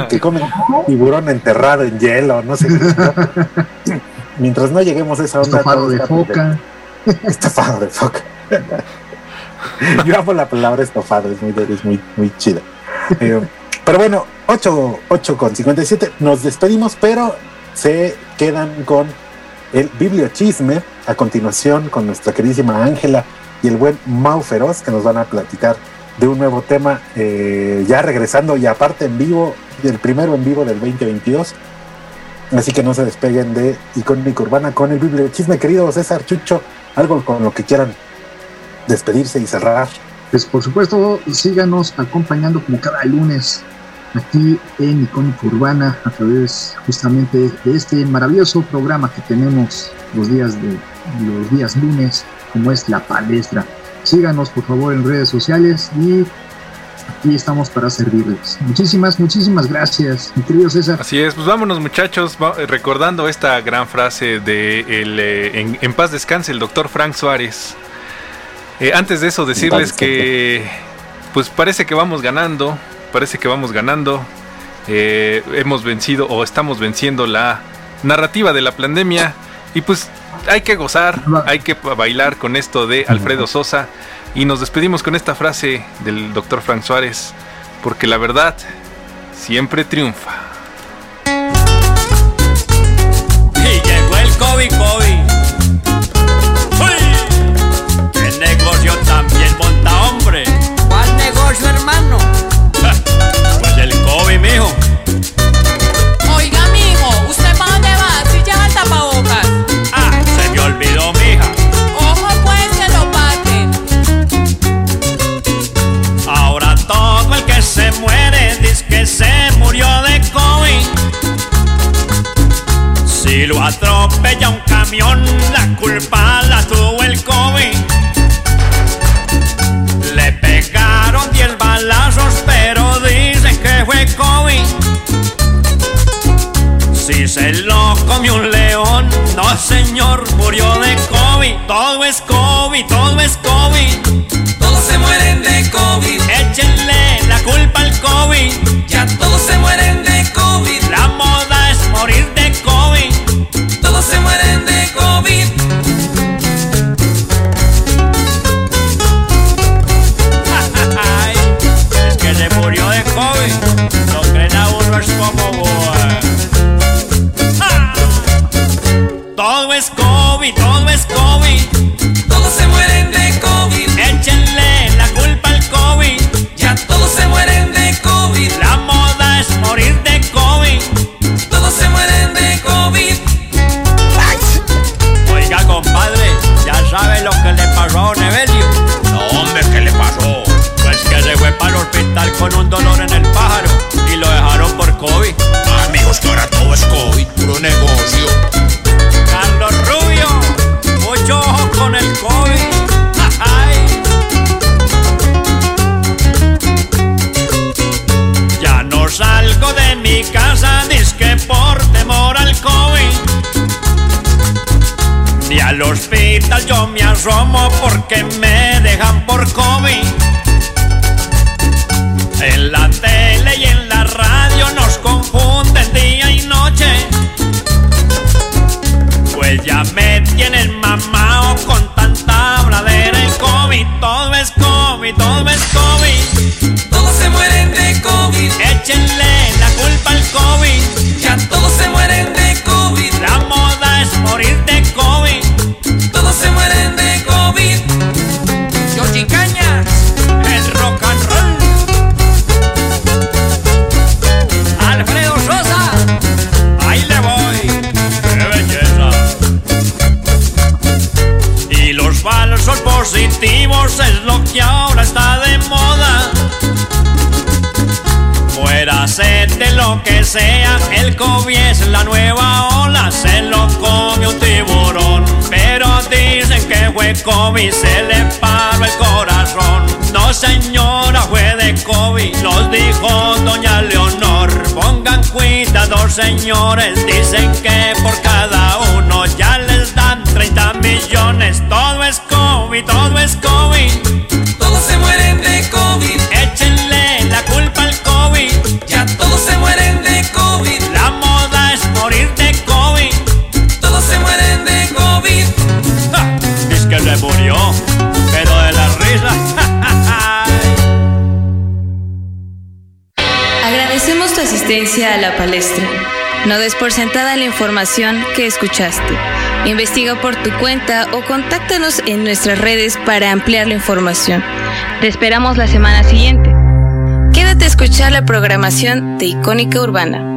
que comen tiburón enterrado en hielo, no sé. qué. Mientras no lleguemos a esa onda, Estofado de foca. Estofado de foca. Yo amo la palabra estofado, es muy, es muy, muy chida. Eh, pero bueno, 8, 8 con 57, nos despedimos, pero se quedan con el bibliochisme a continuación con nuestra queridísima Ángela y el buen Mau Feroz que nos van a platicar de un nuevo tema eh, ya regresando y aparte en vivo, el primero en vivo del 2022. Así que no se despeguen de Icónica Urbana con el bibliochisme, querido César Chucho, algo con lo que quieran despedirse y cerrar. Pues por supuesto, síganos acompañando como cada lunes aquí en Icónica Urbana a través justamente de este maravilloso programa que tenemos los días de los días lunes, como es la palestra. Síganos por favor en redes sociales y aquí estamos para servirles. Muchísimas, muchísimas gracias, mi querido César. Así es, pues vámonos muchachos, va- eh, recordando esta gran frase de el, eh, en, en paz descanse el doctor Frank Suárez. Eh, antes de eso decirles que pues parece que vamos ganando, parece que vamos ganando, eh, hemos vencido o estamos venciendo la narrativa de la pandemia y pues hay que gozar, hay que bailar con esto de Alfredo Sosa y nos despedimos con esta frase del doctor Frank Suárez, porque la verdad siempre triunfa. Y llegó el COVID, COVID. ¡Uy! ¡Qué negocio también monta, hombre! ¿Cuál negocio, hermano? Pues el COVID, mijo. Es con un dolor en el En la tele que sea, el COVID es la nueva ola. Se lo come un tiburón, pero dicen que fue COVID, se le paró el corazón. No señora, fue de COVID, nos dijo doña Leonor. Pongan cuidado señores, dicen que por cada uno ya les dan 30 millones. Todo es COVID, todo es COVID. Todos se mueren de COVID. A la palestra. No des por sentada la información que escuchaste. Investiga por tu cuenta o contáctanos en nuestras redes para ampliar la información. Te esperamos la semana siguiente. Quédate a escuchar la programación de Icónica Urbana.